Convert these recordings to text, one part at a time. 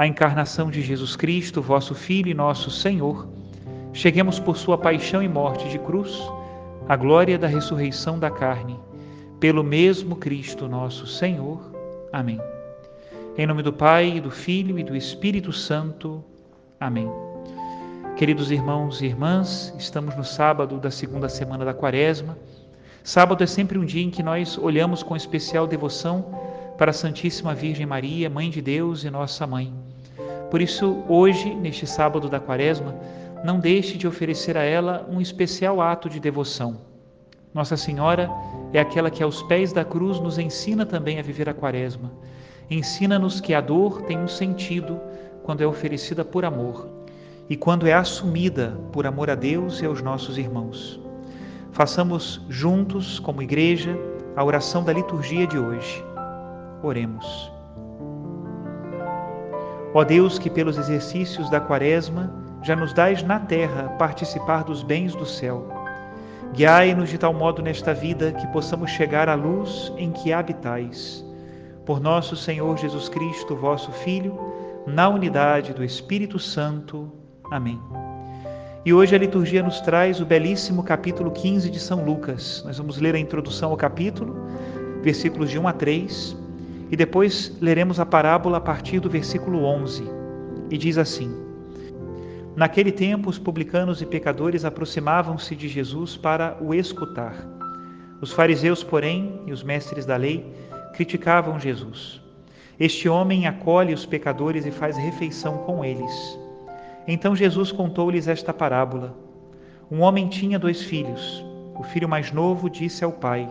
a encarnação de Jesus Cristo, vosso Filho e nosso Senhor, cheguemos por sua paixão e morte de cruz à glória da ressurreição da carne, pelo mesmo Cristo nosso Senhor. Amém. Em nome do Pai, do Filho e do Espírito Santo. Amém. Queridos irmãos e irmãs, estamos no sábado da segunda semana da Quaresma. Sábado é sempre um dia em que nós olhamos com especial devoção para a Santíssima Virgem Maria, Mãe de Deus e nossa mãe. Por isso, hoje, neste sábado da Quaresma, não deixe de oferecer a ela um especial ato de devoção. Nossa Senhora é aquela que, aos pés da cruz, nos ensina também a viver a Quaresma. Ensina-nos que a dor tem um sentido quando é oferecida por amor e quando é assumida por amor a Deus e aos nossos irmãos. Façamos juntos, como igreja, a oração da liturgia de hoje. Oremos. Ó Deus, que pelos exercícios da Quaresma já nos dais na terra participar dos bens do céu, guiai-nos de tal modo nesta vida que possamos chegar à luz em que habitais. Por nosso Senhor Jesus Cristo, vosso Filho, na unidade do Espírito Santo. Amém. E hoje a liturgia nos traz o belíssimo capítulo 15 de São Lucas. Nós vamos ler a introdução ao capítulo, versículos de 1 a 3 e depois leremos a parábola a partir do versículo 11. E diz assim: Naquele tempo, os publicanos e pecadores aproximavam-se de Jesus para o escutar. Os fariseus, porém, e os mestres da lei criticavam Jesus. Este homem acolhe os pecadores e faz refeição com eles. Então Jesus contou-lhes esta parábola. Um homem tinha dois filhos. O filho mais novo disse ao pai: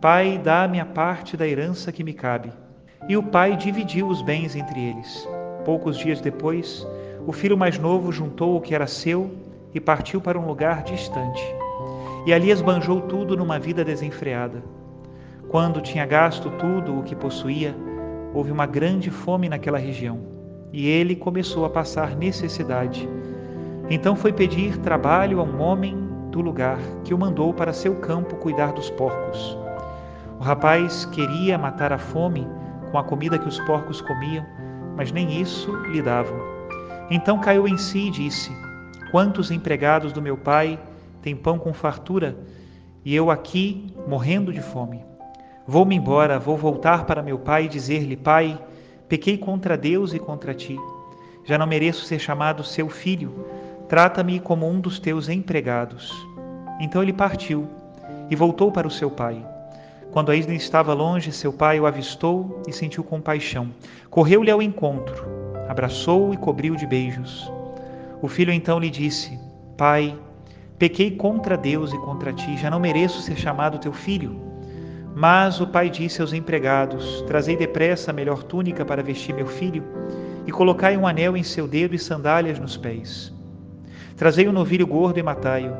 Pai, dá-me a parte da herança que me cabe. E o pai dividiu os bens entre eles. Poucos dias depois, o filho mais novo juntou o que era seu e partiu para um lugar distante. E ali esbanjou tudo numa vida desenfreada. Quando tinha gasto tudo o que possuía, houve uma grande fome naquela região, e ele começou a passar necessidade. Então foi pedir trabalho a um homem do lugar, que o mandou para seu campo cuidar dos porcos. Rapaz queria matar a fome com a comida que os porcos comiam, mas nem isso lhe davam. Então caiu em si e disse: Quantos empregados do meu pai têm pão com fartura e eu aqui morrendo de fome? Vou-me embora, vou voltar para meu pai e dizer-lhe: Pai, pequei contra Deus e contra ti. Já não mereço ser chamado seu filho. Trata-me como um dos teus empregados. Então ele partiu e voltou para o seu pai. Quando ainda estava longe, seu pai o avistou e sentiu compaixão. Correu-lhe ao encontro, abraçou-o e cobriu de beijos. O filho então lhe disse: Pai, pequei contra Deus e contra ti, já não mereço ser chamado teu filho. Mas o pai disse aos empregados: Trazei depressa a melhor túnica para vestir meu filho, e colocai um anel em seu dedo e sandálias nos pés. Trazei um novilho gordo e matai-o.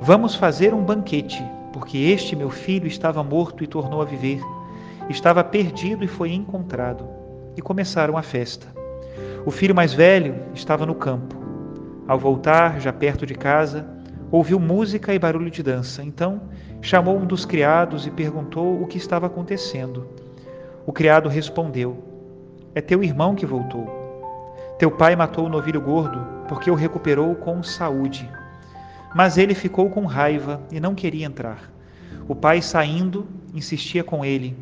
Vamos fazer um banquete porque este meu filho estava morto e tornou a viver, estava perdido e foi encontrado. E começaram a festa. O filho mais velho estava no campo. Ao voltar, já perto de casa, ouviu música e barulho de dança. Então, chamou um dos criados e perguntou o que estava acontecendo. O criado respondeu: É teu irmão que voltou. Teu pai matou o novilho gordo porque o recuperou com saúde. Mas ele ficou com raiva e não queria entrar. O pai, saindo, insistia com ele.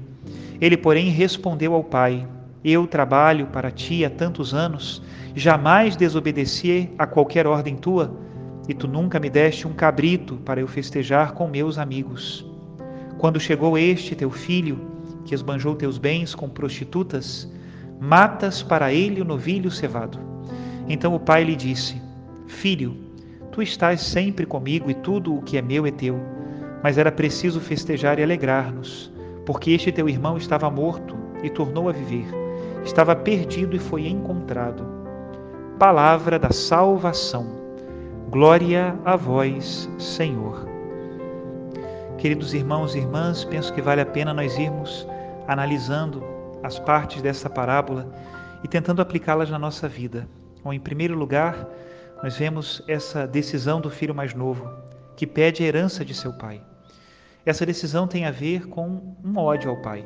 Ele, porém, respondeu ao pai: Eu trabalho para ti há tantos anos, jamais desobedeci a qualquer ordem tua e tu nunca me deste um cabrito para eu festejar com meus amigos. Quando chegou este teu filho, que esbanjou teus bens com prostitutas, matas para ele o novilho cevado. Então o pai lhe disse: Filho, tu estás sempre comigo e tudo o que é meu é teu. Mas era preciso festejar e alegrar-nos, porque este teu irmão estava morto e tornou a viver, estava perdido e foi encontrado. Palavra da salvação. Glória a vós, Senhor. Queridos irmãos e irmãs, penso que vale a pena nós irmos analisando as partes dessa parábola e tentando aplicá-las na nossa vida. Bom, em primeiro lugar, nós vemos essa decisão do filho mais novo, que pede a herança de seu pai. Essa decisão tem a ver com um ódio ao pai.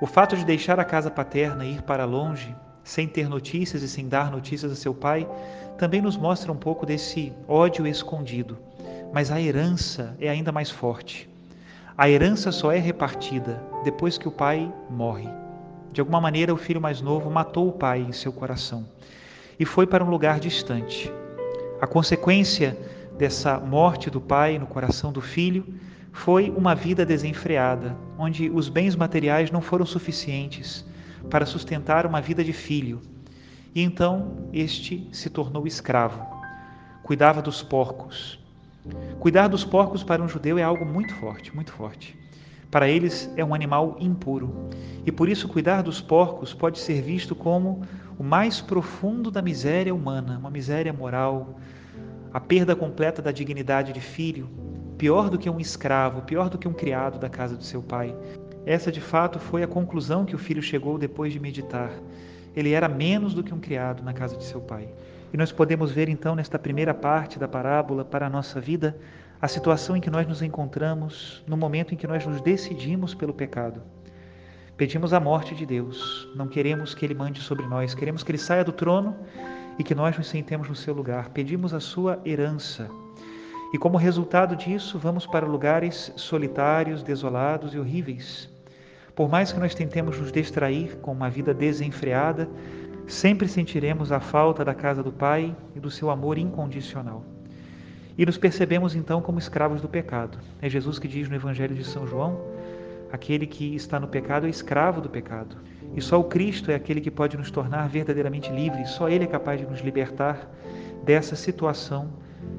O fato de deixar a casa paterna e ir para longe sem ter notícias e sem dar notícias a seu pai, também nos mostra um pouco desse ódio escondido. Mas a herança é ainda mais forte. A herança só é repartida depois que o pai morre. De alguma maneira, o filho mais novo matou o pai em seu coração e foi para um lugar distante. A consequência dessa morte do pai no coração do filho foi uma vida desenfreada, onde os bens materiais não foram suficientes para sustentar uma vida de filho. E então este se tornou escravo. Cuidava dos porcos. Cuidar dos porcos para um judeu é algo muito forte, muito forte. Para eles é um animal impuro. E por isso, cuidar dos porcos pode ser visto como o mais profundo da miséria humana, uma miséria moral, a perda completa da dignidade de filho, pior do que um escravo, pior do que um criado da casa do seu pai. Essa de fato foi a conclusão que o filho chegou depois de meditar. Ele era menos do que um criado na casa de seu pai. E nós podemos ver então nesta primeira parte da parábola para a nossa vida a situação em que nós nos encontramos no momento em que nós nos decidimos pelo pecado. Pedimos a morte de Deus, não queremos que Ele mande sobre nós, queremos que Ele saia do trono e que nós nos sentemos no seu lugar. Pedimos a sua herança. E como resultado disso, vamos para lugares solitários, desolados e horríveis. Por mais que nós tentemos nos distrair com uma vida desenfreada, sempre sentiremos a falta da casa do Pai e do seu amor incondicional. E nos percebemos então como escravos do pecado. É Jesus que diz no Evangelho de São João: aquele que está no pecado é escravo do pecado. E só o Cristo é aquele que pode nos tornar verdadeiramente livres, só Ele é capaz de nos libertar dessa situação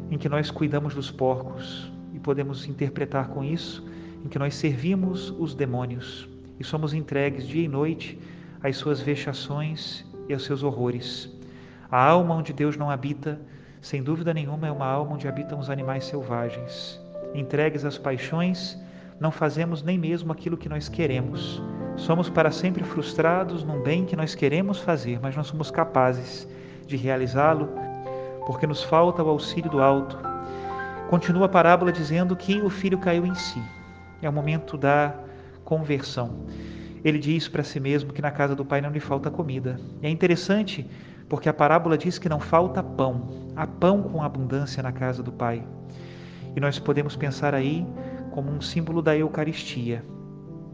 em que nós cuidamos dos porcos e podemos interpretar com isso em que nós servimos os demônios e somos entregues dia e noite às suas vexações e aos seus horrores. A alma onde Deus não habita, sem dúvida nenhuma, é uma alma onde habitam os animais selvagens. Entregues às paixões, não fazemos nem mesmo aquilo que nós queremos. Somos para sempre frustrados num bem que nós queremos fazer, mas não somos capazes de realizá-lo porque nos falta o auxílio do alto. Continua a parábola dizendo que o filho caiu em si. É o momento da conversão. Ele diz para si mesmo que na casa do pai não lhe falta comida. E é interessante porque a parábola diz que não falta pão. Há pão com abundância na casa do pai. E nós podemos pensar aí como um símbolo da Eucaristia.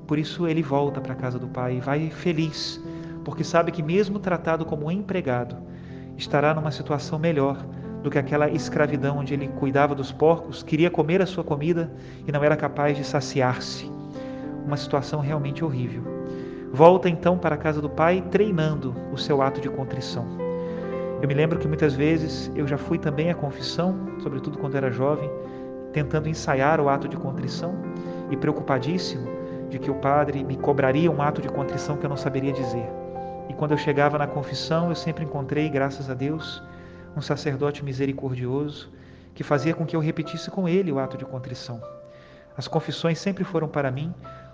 Por isso ele volta para a casa do pai e vai feliz, porque sabe que, mesmo tratado como empregado, estará numa situação melhor do que aquela escravidão onde ele cuidava dos porcos, queria comer a sua comida e não era capaz de saciar-se uma situação realmente horrível. Volta então para a casa do pai, treinando o seu ato de contrição. Eu me lembro que muitas vezes eu já fui também à confissão, sobretudo quando era jovem, tentando ensaiar o ato de contrição e preocupadíssimo de que o padre me cobraria um ato de contrição que eu não saberia dizer. E quando eu chegava na confissão, eu sempre encontrei, graças a Deus, um sacerdote misericordioso que fazia com que eu repetisse com ele o ato de contrição. As confissões sempre foram para mim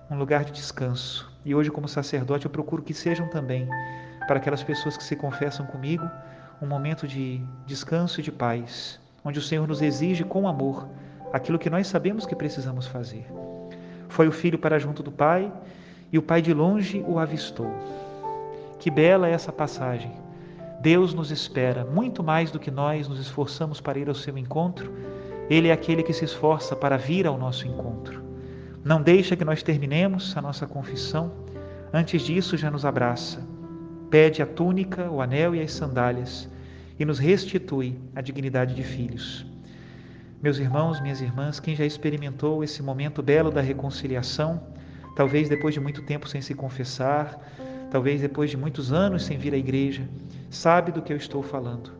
um lugar de descanso. E hoje, como sacerdote, eu procuro que sejam também para aquelas pessoas que se confessam comigo um momento de descanso e de paz, onde o Senhor nos exige com amor aquilo que nós sabemos que precisamos fazer. Foi o filho para junto do pai e o pai de longe o avistou. Que bela é essa passagem. Deus nos espera muito mais do que nós nos esforçamos para ir ao seu encontro. Ele é aquele que se esforça para vir ao nosso encontro. Não deixa que nós terminemos a nossa confissão. Antes disso, já nos abraça. Pede a túnica, o anel e as sandálias e nos restitui a dignidade de filhos. Meus irmãos, minhas irmãs, quem já experimentou esse momento belo da reconciliação, talvez depois de muito tempo sem se confessar, talvez depois de muitos anos sem vir à igreja, sabe do que eu estou falando.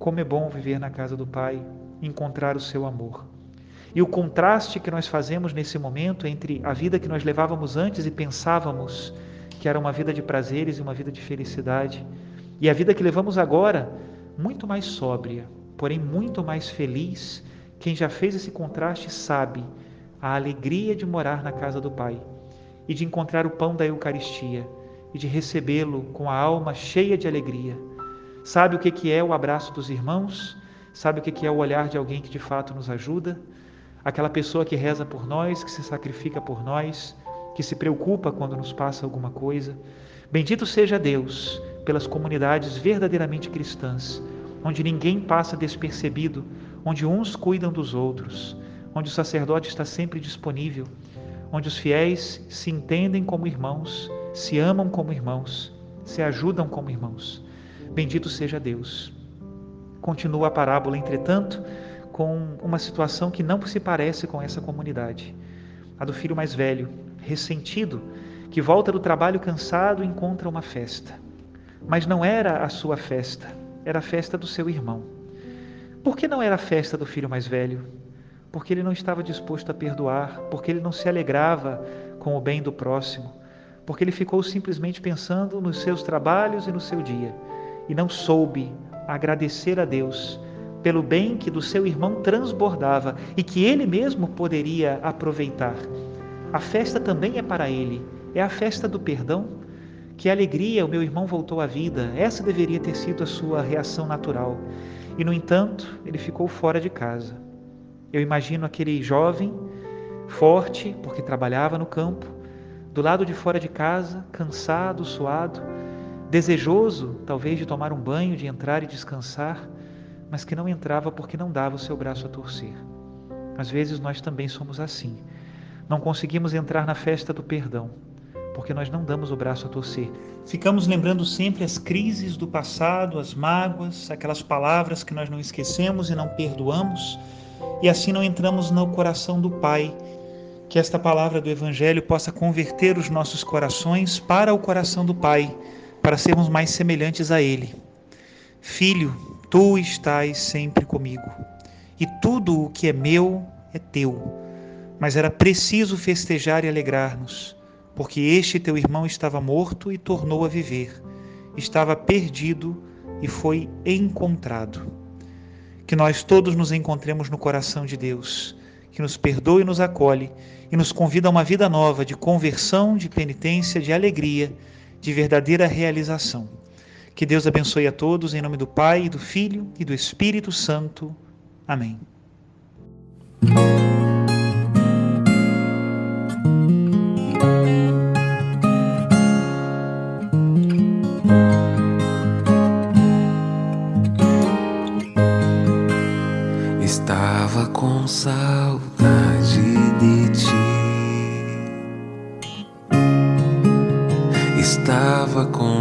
Como é bom viver na casa do Pai, encontrar o seu amor. E o contraste que nós fazemos nesse momento entre a vida que nós levávamos antes e pensávamos que era uma vida de prazeres e uma vida de felicidade, e a vida que levamos agora, muito mais sóbria, porém muito mais feliz quem já fez esse contraste sabe a alegria de morar na casa do Pai e de encontrar o pão da Eucaristia e de recebê-lo com a alma cheia de alegria. Sabe o que é o abraço dos irmãos? Sabe o que é o olhar de alguém que de fato nos ajuda? Aquela pessoa que reza por nós, que se sacrifica por nós, que se preocupa quando nos passa alguma coisa. Bendito seja Deus pelas comunidades verdadeiramente cristãs, onde ninguém passa despercebido onde uns cuidam dos outros, onde o sacerdote está sempre disponível, onde os fiéis se entendem como irmãos, se amam como irmãos, se ajudam como irmãos. Bendito seja Deus. Continua a parábola, entretanto, com uma situação que não se parece com essa comunidade. A do filho mais velho, ressentido, que volta do trabalho cansado e encontra uma festa. Mas não era a sua festa, era a festa do seu irmão. Por que não era a festa do filho mais velho? Porque ele não estava disposto a perdoar, porque ele não se alegrava com o bem do próximo, porque ele ficou simplesmente pensando nos seus trabalhos e no seu dia e não soube agradecer a Deus pelo bem que do seu irmão transbordava e que ele mesmo poderia aproveitar. A festa também é para ele, é a festa do perdão. Que alegria, o meu irmão voltou à vida. Essa deveria ter sido a sua reação natural. E, no entanto, ele ficou fora de casa. Eu imagino aquele jovem, forte, porque trabalhava no campo, do lado de fora de casa, cansado, suado, desejoso, talvez, de tomar um banho, de entrar e descansar, mas que não entrava porque não dava o seu braço a torcer. Às vezes nós também somos assim. Não conseguimos entrar na festa do perdão porque nós não damos o braço a torcer. Ficamos lembrando sempre as crises do passado, as mágoas, aquelas palavras que nós não esquecemos e não perdoamos, e assim não entramos no coração do Pai. Que esta palavra do Evangelho possa converter os nossos corações para o coração do Pai, para sermos mais semelhantes a Ele. Filho, tu estás sempre comigo, e tudo o que é meu é teu. Mas era preciso festejar e alegrar-nos porque este teu irmão estava morto e tornou a viver, estava perdido e foi encontrado. Que nós todos nos encontremos no coração de Deus, que nos perdoe e nos acolhe e nos convida a uma vida nova de conversão, de penitência, de alegria, de verdadeira realização. Que Deus abençoe a todos, em nome do Pai, do Filho e do Espírito Santo. Amém.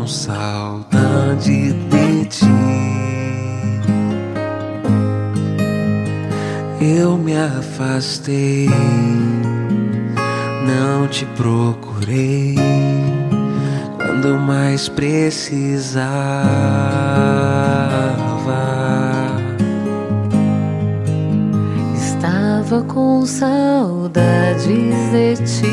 Saudade de ti. Eu me afastei, não te procurei quando mais precisava. Tava com saudades de ti.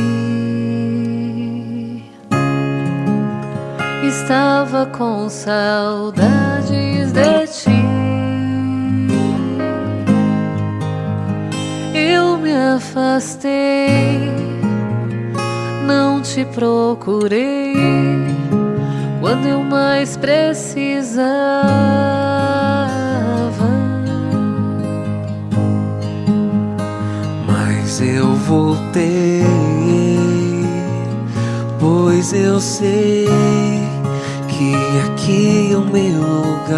Estava com saudades de ti. Eu me afastei, não te procurei quando eu mais precisava. Pois eu voltei, pois eu sei que aqui é o meu lugar.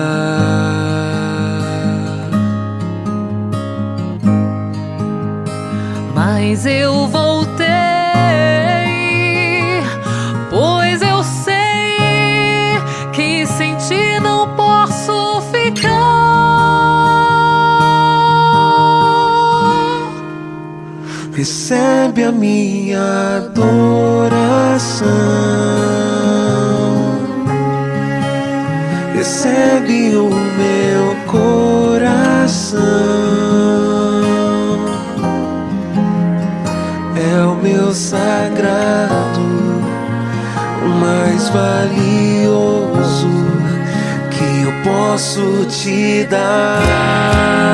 Mas eu voltei. recebe a minha adoração, recebe o meu coração, é o meu sagrado, o mais valioso que eu posso te dar.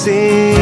sim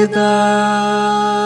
всегда.